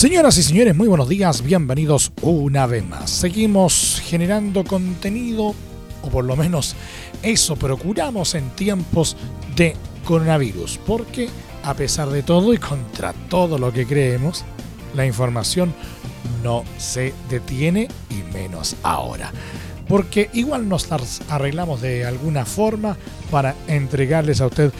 Señoras y señores, muy buenos días, bienvenidos una vez más. Seguimos generando contenido, o por lo menos eso procuramos en tiempos de coronavirus, porque a pesar de todo y contra todo lo que creemos, la información no se detiene y menos ahora. Porque igual nos arreglamos de alguna forma para entregarles a usted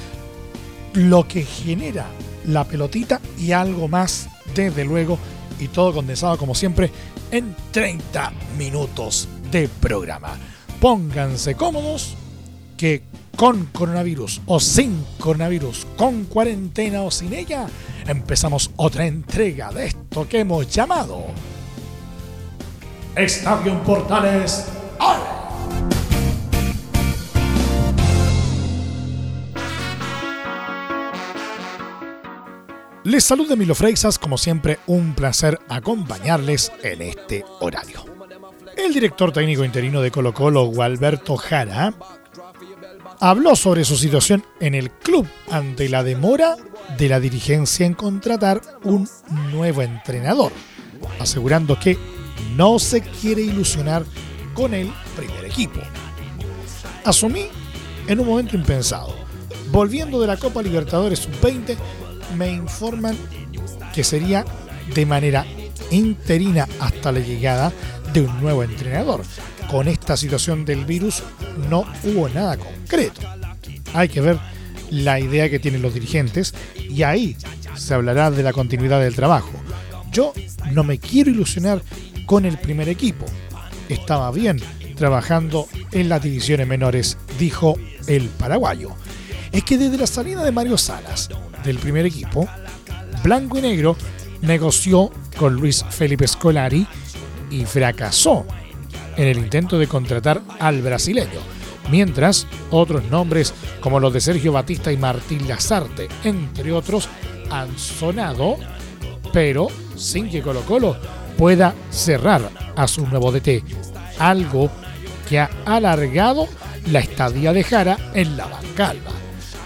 lo que genera la pelotita y algo más desde luego, y todo condensado como siempre en 30 minutos de programa. Pónganse cómodos que con coronavirus o sin coronavirus, con cuarentena o sin ella, empezamos otra entrega de esto que hemos llamado Estadio Portales Les saluda Milo Freixas, como siempre un placer acompañarles en este horario. El director técnico interino de Colo Colo, Gualberto Jara, habló sobre su situación en el club ante la demora de la dirigencia en contratar un nuevo entrenador, asegurando que no se quiere ilusionar con el primer equipo. Asumí en un momento impensado, volviendo de la Copa Libertadores Sub-20 me informan que sería de manera interina hasta la llegada de un nuevo entrenador. Con esta situación del virus no hubo nada concreto. Hay que ver la idea que tienen los dirigentes y ahí se hablará de la continuidad del trabajo. Yo no me quiero ilusionar con el primer equipo. Estaba bien trabajando en las divisiones menores, dijo el paraguayo. Es que desde la salida de Mario Salas del primer equipo, Blanco y Negro negoció con Luis Felipe Scolari y fracasó en el intento de contratar al brasileño, mientras otros nombres como los de Sergio Batista y Martín Lazarte, entre otros, han sonado, pero sin que Colo Colo pueda cerrar a su nuevo DT, algo que ha alargado la estadía de Jara en la bancalva.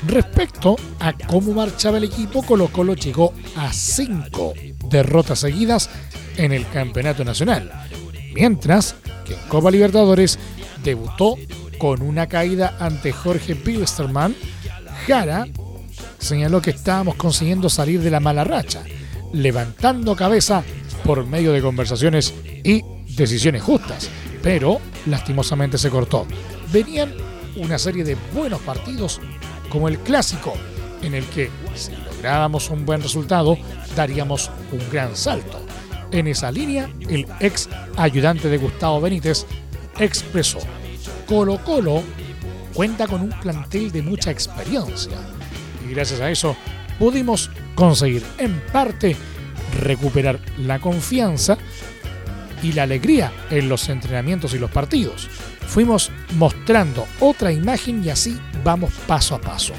Respecto a cómo marchaba el equipo, Colo Colo llegó a cinco derrotas seguidas en el Campeonato Nacional, mientras que en Copa Libertadores debutó con una caída ante Jorge Pilsterman. Jara señaló que estábamos consiguiendo salir de la mala racha, levantando cabeza por medio de conversaciones y decisiones justas, pero lastimosamente se cortó. Venían una serie de buenos partidos como el clásico, en el que si lográbamos un buen resultado, daríamos un gran salto. En esa línea, el ex ayudante de Gustavo Benítez expresó, Colo Colo cuenta con un plantel de mucha experiencia y gracias a eso pudimos conseguir en parte recuperar la confianza y la alegría en los entrenamientos y los partidos. Fuimos mostrando otra imagen y así vamos paso a paso,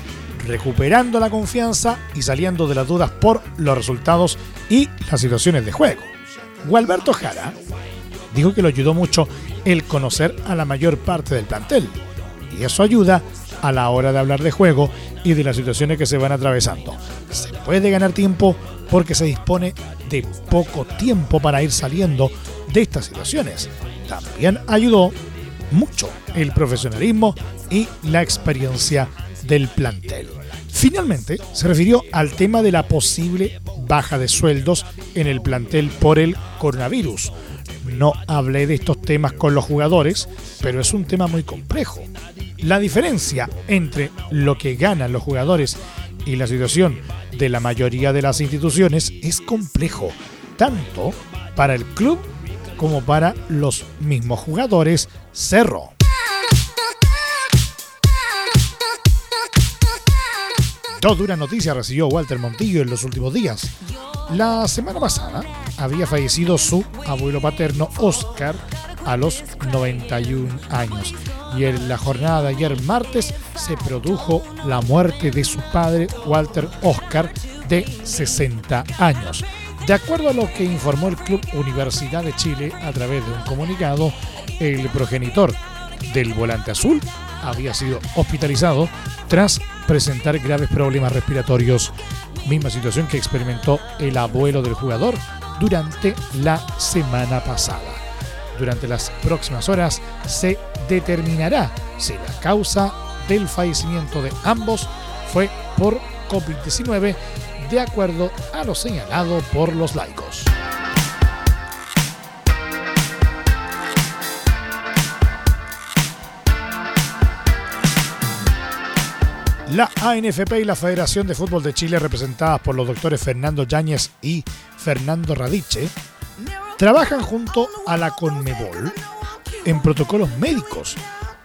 recuperando la confianza y saliendo de las dudas por los resultados y las situaciones de juego. Gualberto Jara dijo que lo ayudó mucho el conocer a la mayor parte del plantel, y eso ayuda a la hora de hablar de juego y de las situaciones que se van atravesando. Se puede ganar tiempo porque se dispone de poco tiempo para ir saliendo de estas situaciones. También ayudó mucho el profesionalismo y la experiencia del plantel. Finalmente, se refirió al tema de la posible baja de sueldos en el plantel por el coronavirus. No hablé de estos temas con los jugadores, pero es un tema muy complejo. La diferencia entre lo que ganan los jugadores y la situación de la mayoría de las instituciones es complejo, tanto para el club como para los mismos jugadores. Cerro. Dos duras noticias recibió Walter Montillo en los últimos días. La semana pasada había fallecido su abuelo paterno Oscar a los 91 años y en la jornada de ayer martes se produjo la muerte de su padre Walter Oscar de 60 años. De acuerdo a lo que informó el Club Universidad de Chile a través de un comunicado, el progenitor del volante azul había sido hospitalizado tras presentar graves problemas respiratorios, misma situación que experimentó el abuelo del jugador durante la semana pasada. Durante las próximas horas se determinará si la causa del fallecimiento de ambos fue por COVID-19 de acuerdo a lo señalado por los laicos. La ANFP y la Federación de Fútbol de Chile, representadas por los doctores Fernando Yáñez y Fernando Radiche, trabajan junto a la Conmebol en protocolos médicos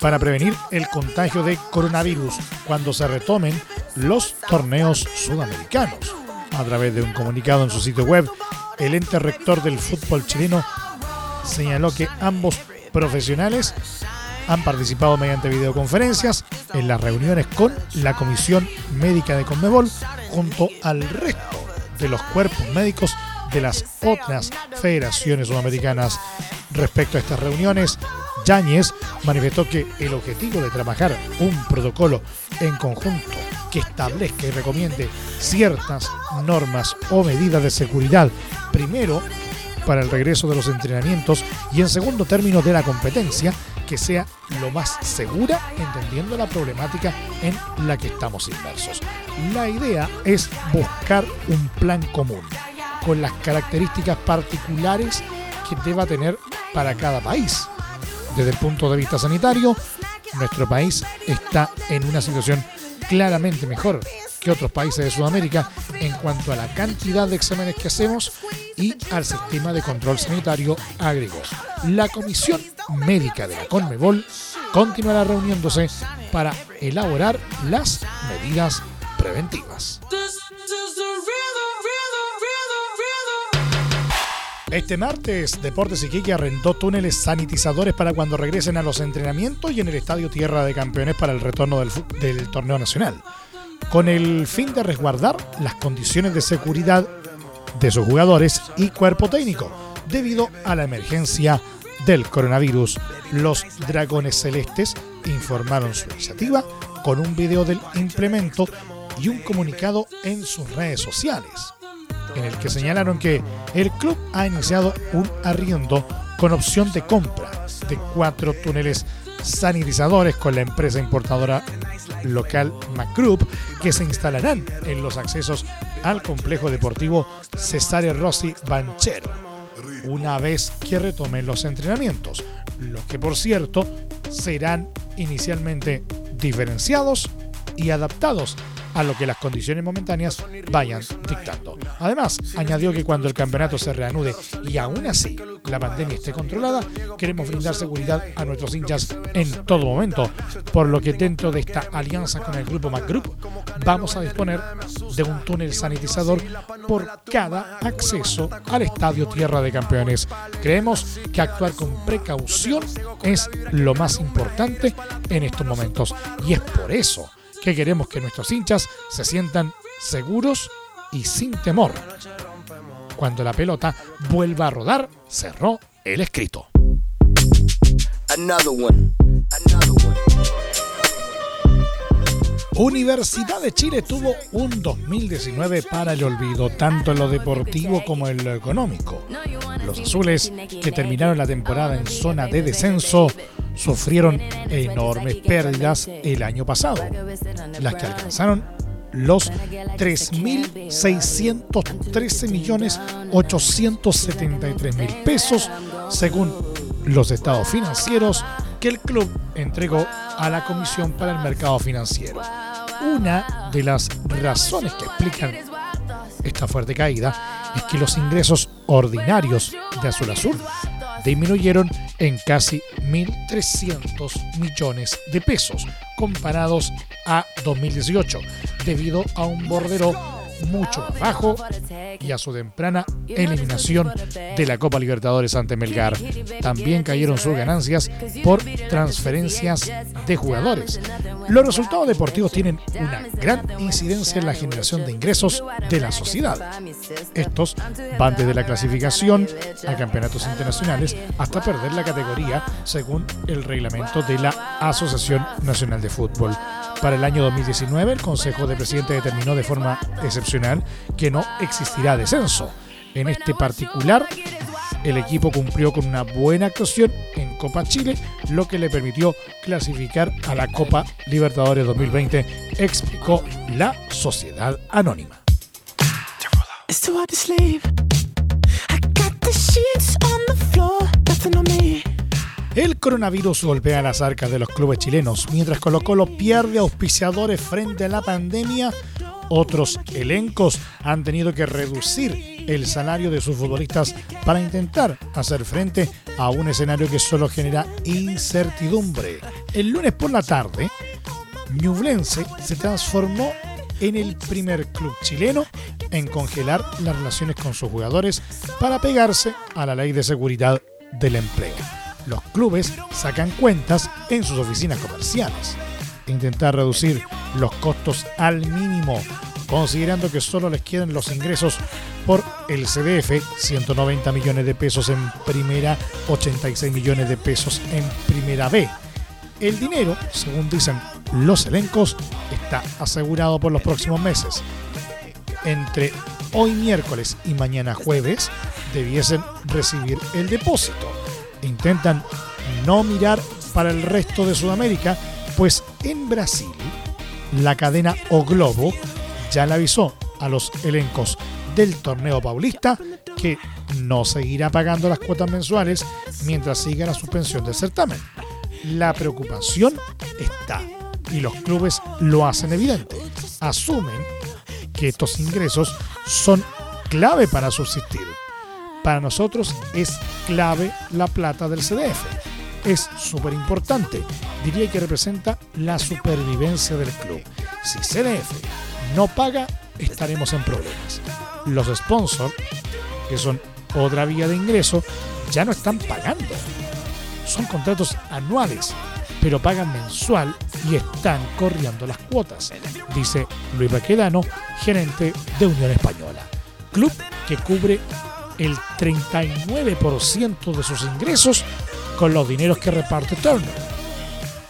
para prevenir el contagio de coronavirus cuando se retomen los torneos sudamericanos. A través de un comunicado en su sitio web, el ente rector del fútbol chileno señaló que ambos profesionales han participado mediante videoconferencias en las reuniones con la Comisión Médica de Conmebol junto al resto de los cuerpos médicos de las otras federaciones sudamericanas. Respecto a estas reuniones, Yáñez manifestó que el objetivo de trabajar un protocolo en conjunto que establezca y recomiende ciertas normas o medidas de seguridad, primero para el regreso de los entrenamientos y en segundo término de la competencia, que sea lo más segura, entendiendo la problemática en la que estamos inmersos. La idea es buscar un plan común, con las características particulares que deba tener para cada país. Desde el punto de vista sanitario, nuestro país está en una situación claramente mejor que otros países de Sudamérica en cuanto a la cantidad de exámenes que hacemos y al sistema de control sanitario, agregó. La Comisión Médica de la Conmebol continuará reuniéndose para elaborar las medidas preventivas. Este martes, Deportes Iquique arrendó túneles sanitizadores para cuando regresen a los entrenamientos y en el Estadio Tierra de Campeones para el retorno del, del torneo nacional, con el fin de resguardar las condiciones de seguridad de sus jugadores y cuerpo técnico, debido a la emergencia del coronavirus. Los Dragones Celestes informaron su iniciativa con un video del implemento y un comunicado en sus redes sociales en el que señalaron que el club ha iniciado un arriendo con opción de compra de cuatro túneles sanitizadores con la empresa importadora local MacGroup que se instalarán en los accesos al complejo deportivo Cesare Rossi Banchero. Una vez que retomen los entrenamientos, los que por cierto serán inicialmente diferenciados y adaptados a lo que las condiciones momentáneas vayan dictando. Además, añadió que cuando el campeonato se reanude y aún así la pandemia esté controlada, queremos brindar seguridad a nuestros hinchas en todo momento, por lo que dentro de esta alianza con el grupo MacGroup vamos a disponer de un túnel sanitizador por cada acceso al estadio Tierra de Campeones. Creemos que actuar con precaución es lo más importante en estos momentos y es por eso que queremos que nuestros hinchas se sientan seguros y sin temor. Cuando la pelota vuelva a rodar, cerró el escrito. Universidad de Chile tuvo un 2019 para el olvido, tanto en lo deportivo como en lo económico. Los azules, que terminaron la temporada en zona de descenso, sufrieron enormes pérdidas el año pasado, las que alcanzaron los 3.613 millones 873 mil pesos, según los estados financieros que el club entregó a la Comisión para el Mercado Financiero. Una de las razones que explican esta fuerte caída es que los ingresos ordinarios de Azul Azul disminuyeron en casi 1.300 millones de pesos comparados a 2018, debido a un bordero mucho más bajo y a su temprana eliminación de la Copa Libertadores ante Melgar. También cayeron sus ganancias por transferencias de jugadores. Los resultados deportivos tienen una gran incidencia en la generación de ingresos de la sociedad. Estos van desde la clasificación a campeonatos internacionales hasta perder la categoría según el reglamento de la Asociación Nacional de Fútbol. Para el año 2019, el Consejo de Presidentes determinó de forma excepcional que no existirá descenso. En este particular, el equipo cumplió con una buena actuación en Copa Chile, lo que le permitió clasificar a la Copa Libertadores 2020, explicó la Sociedad Anónima. El coronavirus golpea las arcas de los clubes chilenos. Mientras Colo Colo pierde auspiciadores frente a la pandemia, otros elencos han tenido que reducir el salario de sus futbolistas para intentar hacer frente a un escenario que solo genera incertidumbre. El lunes por la tarde, Ñublense se transformó en el primer club chileno en congelar las relaciones con sus jugadores para pegarse a la ley de seguridad del empleo. Los clubes sacan cuentas en sus oficinas comerciales intentar reducir los costos al mínimo, considerando que solo les quedan los ingresos por el CDF, 190 millones de pesos en primera, 86 millones de pesos en primera B. El dinero, según dicen los elencos, está asegurado por los próximos meses. Entre hoy miércoles y mañana jueves debiesen recibir el depósito. Intentan no mirar para el resto de Sudamérica pues en Brasil, la cadena O Globo ya le avisó a los elencos del torneo paulista que no seguirá pagando las cuotas mensuales mientras siga la suspensión del certamen. La preocupación está y los clubes lo hacen evidente. Asumen que estos ingresos son clave para subsistir. Para nosotros es clave la plata del CDF es súper importante. Diría que representa la supervivencia del club. Si CDF no paga, estaremos en problemas. Los sponsors, que son otra vía de ingreso, ya no están pagando. Son contratos anuales, pero pagan mensual y están corriendo las cuotas, dice Luis Baquedano, gerente de Unión Española. Club que cubre el 39% de sus ingresos con los dineros que reparte Turner.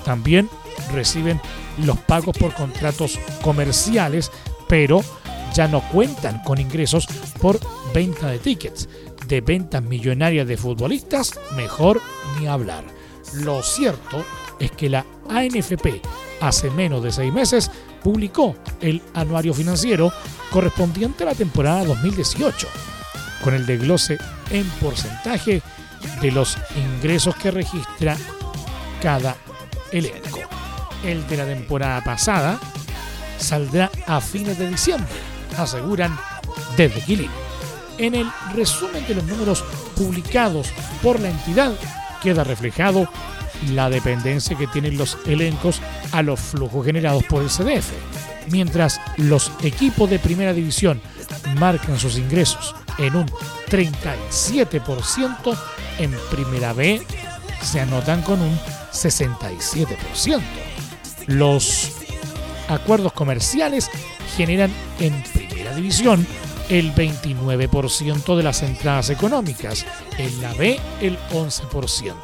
También reciben los pagos por contratos comerciales, pero ya no cuentan con ingresos por venta de tickets. De ventas millonarias de futbolistas, mejor ni hablar. Lo cierto es que la ANFP hace menos de seis meses publicó el anuario financiero correspondiente a la temporada 2018, con el desglose en porcentaje de los ingresos que registra cada elenco. El de la temporada pasada saldrá a fines de diciembre, aseguran desde Quilín. En el resumen de los números publicados por la entidad queda reflejado la dependencia que tienen los elencos a los flujos generados por el CDF. Mientras los equipos de primera división marcan sus ingresos en un 37%, en Primera B se anotan con un 67%. Los acuerdos comerciales generan en Primera División el 29% de las entradas económicas, en la B el 11%.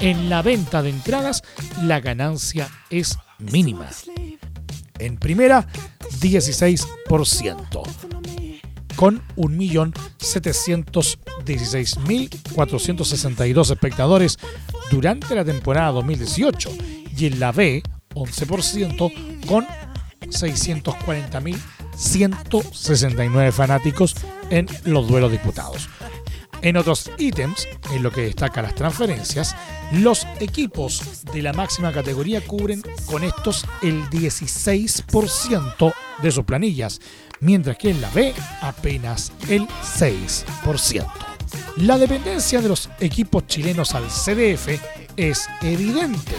En la venta de entradas la ganancia es mínima. En primera, 16% con 1.716.462 espectadores durante la temporada 2018 y en la B 11% con 640.169 fanáticos en los duelos disputados. En otros ítems, en lo que destaca las transferencias, los equipos de la máxima categoría cubren con estos el 16% de sus planillas, mientras que en la B apenas el 6%. La dependencia de los equipos chilenos al CDF es evidente.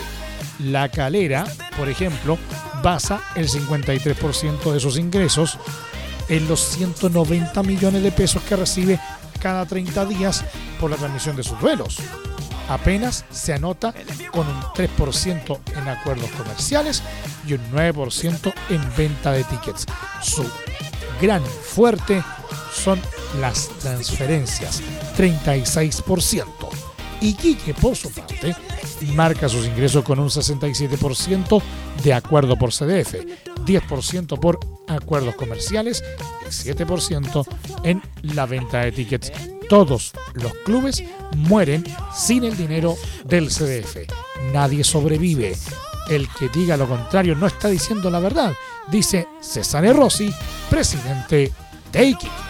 La calera, por ejemplo, basa el 53% de sus ingresos en los 190 millones de pesos que recibe cada 30 días por la transmisión de sus duelos. Apenas se anota con un 3% en acuerdos comerciales y un 9% en venta de tickets. Su gran fuerte son las transferencias, 36%. Y Quique, por su parte, marca sus ingresos con un 67% de acuerdo por CDF, 10% por acuerdos comerciales y 7% en la venta de tickets. Todos los clubes mueren sin el dinero del CDF. Nadie sobrevive. El que diga lo contrario no está diciendo la verdad, dice César Rossi, presidente de Iquique.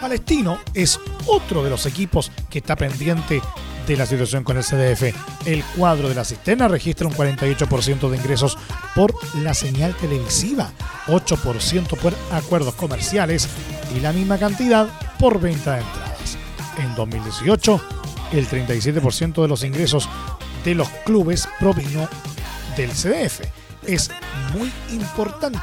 Palestino es otro de los equipos que está pendiente de la situación con el CDF. El cuadro de la cisterna registra un 48% de ingresos por la señal televisiva, 8% por acuerdos comerciales y la misma cantidad por venta de entradas. En 2018, el 37% de los ingresos de los clubes provino del CDF. Es muy importante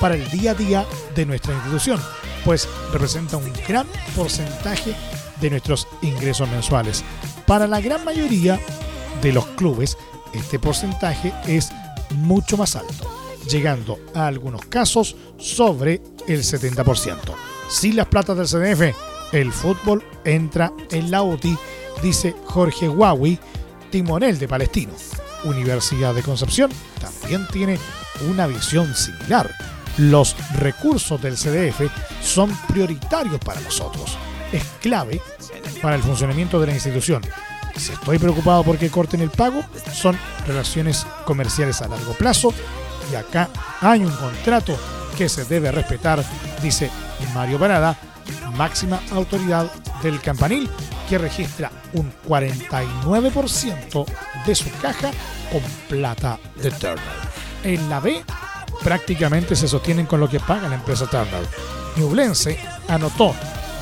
para el día a día de nuestra institución, pues representa un gran porcentaje de nuestros ingresos mensuales. Para la gran mayoría de los clubes, este porcentaje es mucho más alto, llegando a algunos casos sobre el 70%. Sin las platas del CDF, el fútbol entra en la UTI, dice Jorge Huawei, timonel de Palestino. Universidad de Concepción también tiene una visión similar. Los recursos del CDF son prioritarios para nosotros. Es clave para el funcionamiento de la institución. Si estoy preocupado porque corten el pago, son relaciones comerciales a largo plazo y acá hay un contrato que se debe respetar, dice Mario Parada, máxima autoridad del campanil, que registra un 49% de su caja con plata de Turner. En la B, prácticamente se sostienen con lo que paga la empresa Turner. Ñublense anotó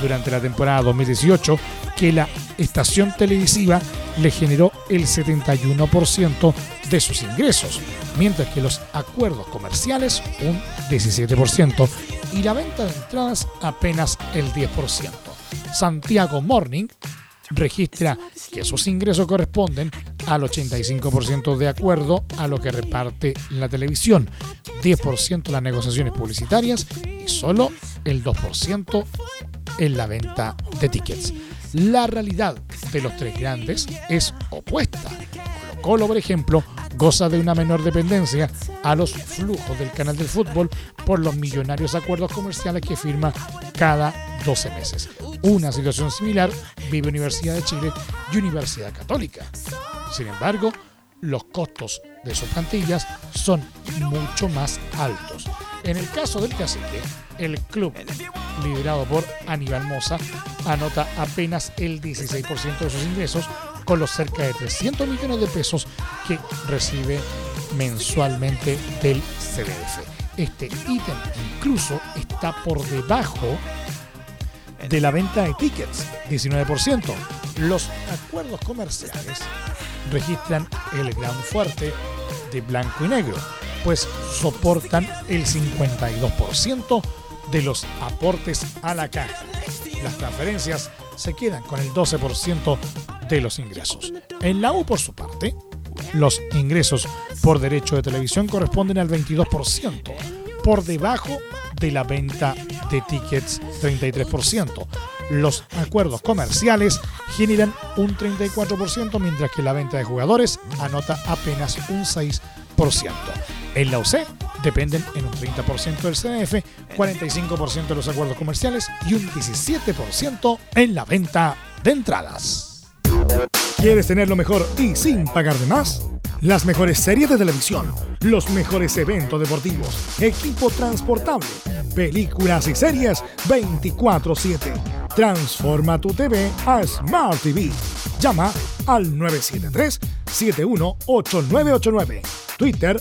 durante la temporada 2018 que la estación televisiva le generó el 71% de sus ingresos, mientras que los acuerdos comerciales un 17% y la venta de entradas apenas el 10%. Santiago Morning registra que sus ingresos corresponden al 85% de acuerdo a lo que reparte la televisión, 10% las negociaciones publicitarias y solo el 2% en la venta de tickets. La realidad de los tres grandes es opuesta. Colo Colo, por ejemplo, goza de una menor dependencia a los flujos del canal del fútbol por los millonarios acuerdos comerciales que firma cada 12 meses. Una situación similar vive Universidad de Chile y Universidad Católica. Sin embargo, los costos de sus plantillas son mucho más altos. En el caso del cacique, el club, liderado por Aníbal Moza, anota apenas el 16% de sus ingresos con los cerca de 300 millones de pesos que recibe mensualmente del CDF. Este ítem incluso está por debajo de la venta de tickets, 19%. Los acuerdos comerciales registran el gran fuerte de blanco y negro, pues soportan el 52% de los aportes a la caja. Las transferencias se quedan con el 12% de los ingresos. En la U, por su parte, los ingresos por derecho de televisión corresponden al 22%, por debajo de la venta de tickets 33%. Los acuerdos comerciales generan un 34%, mientras que la venta de jugadores anota apenas un 6%. En la UC dependen en un 30% del CDF, 45% de los acuerdos comerciales y un 17% en la venta de entradas. ¿Quieres tener lo mejor y sin pagar de más? Las mejores series de televisión, los mejores eventos deportivos, equipo transportable, películas y series 24/7. Transforma tu TV a Smart TV. Llama al 973-718989. Twitter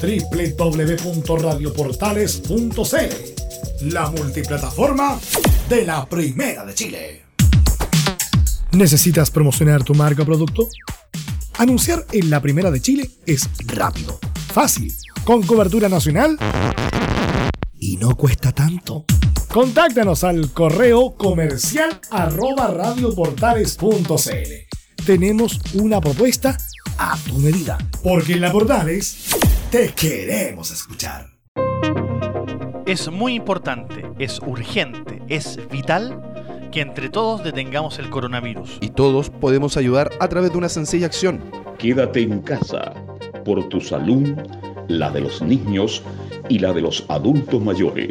www.radioportales.cl, la multiplataforma de la Primera de Chile. ¿Necesitas promocionar tu marca o producto? Anunciar en la Primera de Chile es rápido, fácil, con cobertura nacional y no cuesta tanto. Contáctanos al correo comercial arroba radioportales.cl. Tenemos una propuesta a tu medida, porque en la Portales te queremos escuchar. Es muy importante, es urgente, es vital que entre todos detengamos el coronavirus. Y todos podemos ayudar a través de una sencilla acción. Quédate en casa por tu salud, la de los niños y la de los adultos mayores.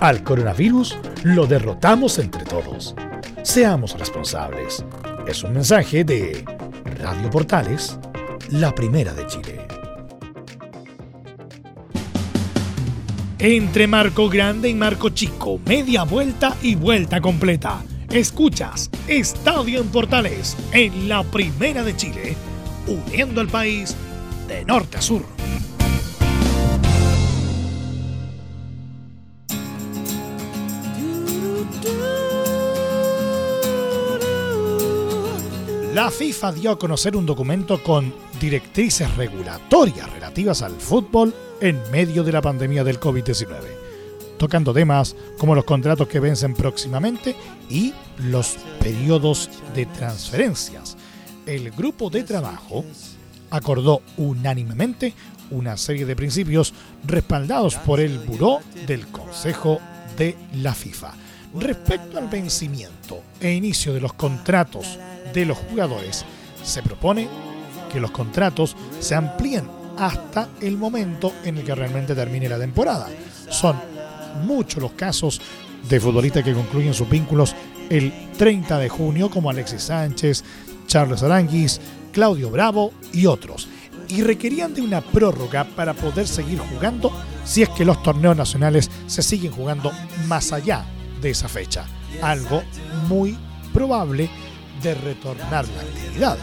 al coronavirus lo derrotamos entre todos. Seamos responsables. Es un mensaje de Radio Portales, la primera de Chile. Entre Marco Grande y Marco Chico, media vuelta y vuelta completa. Escuchas Estadio en Portales en la primera de Chile, uniendo al país de norte a sur. La FIFA dio a conocer un documento con directrices regulatorias relativas al fútbol en medio de la pandemia del COVID-19, tocando temas como los contratos que vencen próximamente y los periodos de transferencias. El grupo de trabajo acordó unánimemente una serie de principios respaldados por el Buró del Consejo de la FIFA. Respecto al vencimiento e inicio de los contratos de los jugadores, se propone que los contratos se amplíen hasta el momento en el que realmente termine la temporada. Son muchos los casos de futbolistas que concluyen sus vínculos el 30 de junio, como Alexis Sánchez, Charles Aranguis, Claudio Bravo y otros. Y requerían de una prórroga para poder seguir jugando si es que los torneos nacionales se siguen jugando más allá de esa fecha. Algo muy probable de retornar la actividad.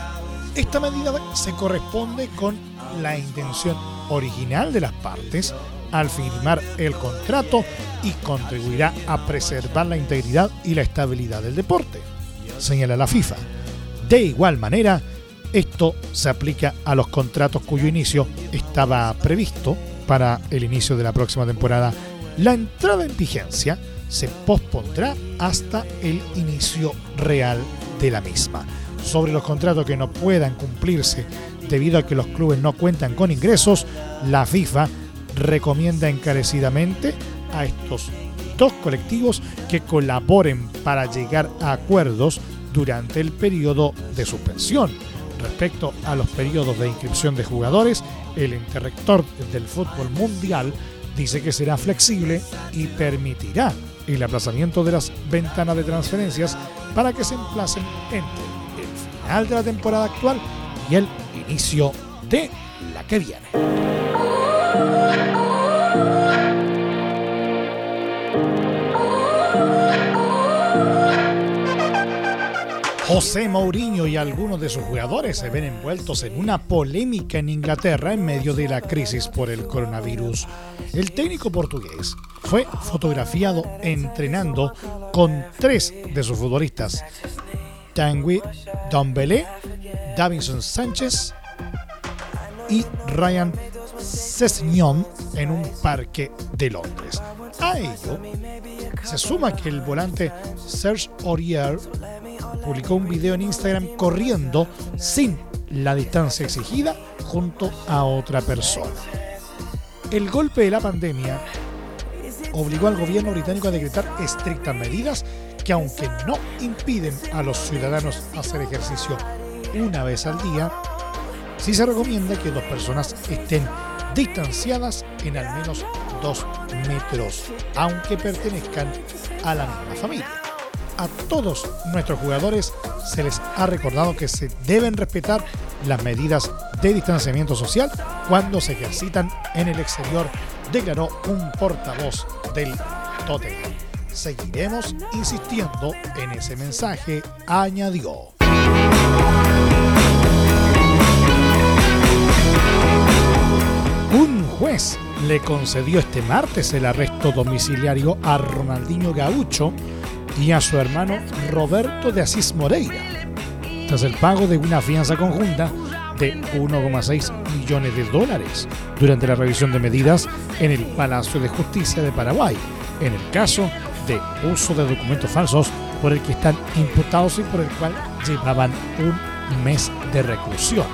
Esta medida se corresponde con la intención original de las partes al firmar el contrato y contribuirá a preservar la integridad y la estabilidad del deporte, señala la FIFA. De igual manera, esto se aplica a los contratos cuyo inicio estaba previsto para el inicio de la próxima temporada. La entrada en vigencia se pospondrá hasta el inicio real de la misma. Sobre los contratos que no puedan cumplirse debido a que los clubes no cuentan con ingresos, la FIFA recomienda encarecidamente a estos dos colectivos que colaboren para llegar a acuerdos durante el periodo de suspensión. Respecto a los periodos de inscripción de jugadores, el interrector del fútbol mundial dice que será flexible y permitirá el aplazamiento de las ventanas de transferencias para que se emplacen entre el final de la temporada actual y el inicio de la que viene. José Mourinho y algunos de sus jugadores se ven envueltos en una polémica en Inglaterra en medio de la crisis por el coronavirus. El técnico portugués fue fotografiado entrenando con tres de sus futbolistas, Tanguy Dombele, Davinson Sánchez y Ryan Sessegnon en un parque de Londres. A ello se suma que el volante Serge Aurier publicó un video en Instagram corriendo sin la distancia exigida junto a otra persona. El golpe de la pandemia obligó al gobierno británico a decretar estrictas medidas que aunque no impiden a los ciudadanos hacer ejercicio una vez al día, sí se recomienda que dos personas estén distanciadas en al menos dos metros, aunque pertenezcan a la misma familia. A todos nuestros jugadores se les ha recordado que se deben respetar las medidas de distanciamiento social cuando se ejercitan en el exterior, declaró un portavoz del Tottenham. Seguiremos insistiendo en ese mensaje, añadió. Un juez le concedió este martes el arresto domiciliario a Ronaldinho Gaucho y a su hermano Roberto de Asís Moreira, tras el pago de una fianza conjunta de 1,6 millones de dólares durante la revisión de medidas en el Palacio de Justicia de Paraguay, en el caso de uso de documentos falsos por el que están imputados y por el cual llevaban un mes de reclusión.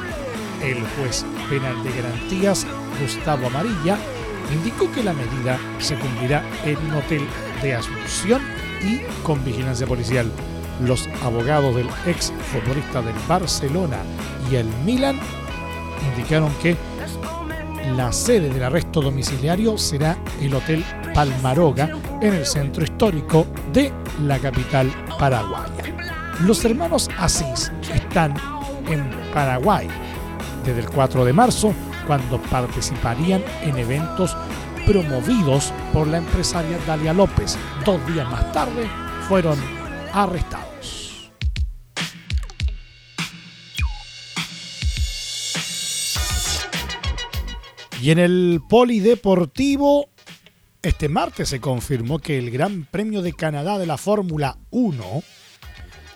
El juez penal de garantías Gustavo Amarilla, indicó que la medida se cumplirá en un hotel de Asunción y con vigilancia policial. Los abogados del ex futbolista del Barcelona y el Milan indicaron que la sede del arresto domiciliario será el Hotel Palmaroga en el centro histórico de la capital paraguaya. Los hermanos Asís están en Paraguay desde el 4 de marzo cuando participarían en eventos promovidos por la empresaria Dalia López. Dos días más tarde fueron arrestados. Y en el polideportivo, este martes se confirmó que el Gran Premio de Canadá de la Fórmula 1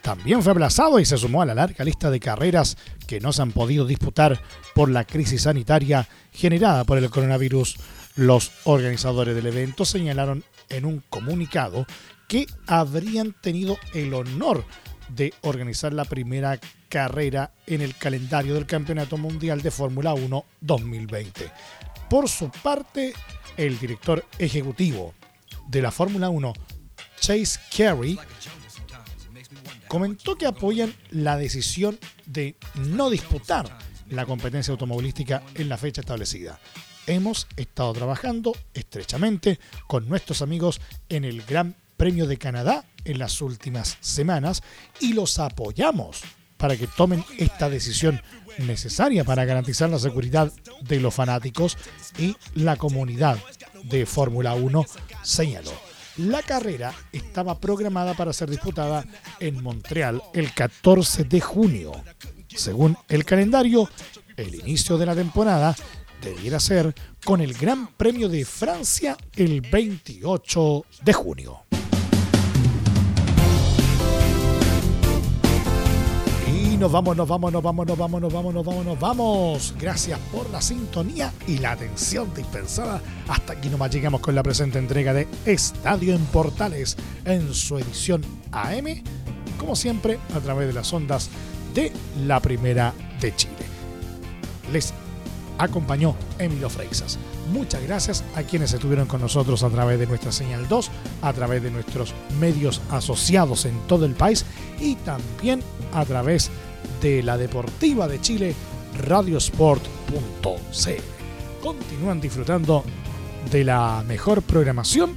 también fue aplazado y se sumó a la larga lista de carreras que no se han podido disputar por la crisis sanitaria generada por el coronavirus. Los organizadores del evento señalaron en un comunicado que habrían tenido el honor de organizar la primera carrera en el calendario del Campeonato Mundial de Fórmula 1 2020. Por su parte, el director ejecutivo de la Fórmula 1, Chase Carey, comentó que apoyan la decisión de no disputar la competencia automovilística en la fecha establecida. Hemos estado trabajando estrechamente con nuestros amigos en el Gran Premio de Canadá en las últimas semanas y los apoyamos para que tomen esta decisión necesaria para garantizar la seguridad de los fanáticos y la comunidad de Fórmula 1, señaló. La carrera estaba programada para ser disputada en Montreal el 14 de junio. Según el calendario, el inicio de la temporada debiera ser con el Gran Premio de Francia el 28 de junio. Nos vamos, nos vamos, nos vamos, nos vamos, nos vamos, nos vamos, nos vamos. Gracias por la sintonía y la atención dispensada. Hasta aquí nomás llegamos con la presente entrega de Estadio en Portales en su edición AM, como siempre, a través de las ondas de la Primera de Chile. Les acompañó Emilio Freixas. Muchas gracias a quienes estuvieron con nosotros a través de nuestra señal 2, a través de nuestros medios asociados en todo el país y también a través de de la Deportiva de Chile, radiosport.cl. Continúan disfrutando de la mejor programación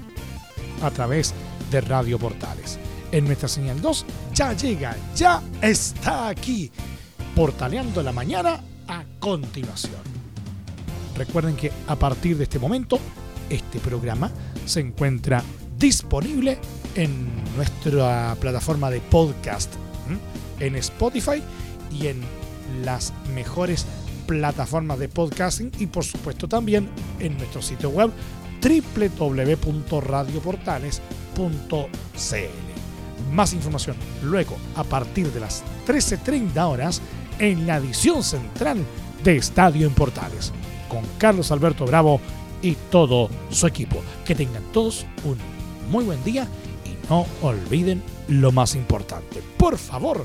a través de Radio Portales. En nuestra señal 2 ya llega, ya está aquí, portaleando la mañana a continuación. Recuerden que a partir de este momento, este programa se encuentra disponible en nuestra plataforma de podcast, en Spotify y en las mejores plataformas de podcasting y por supuesto también en nuestro sitio web www.radioportales.cl. Más información luego a partir de las 13.30 horas en la edición central de Estadio en Portales con Carlos Alberto Bravo y todo su equipo. Que tengan todos un muy buen día y no olviden lo más importante. Por favor,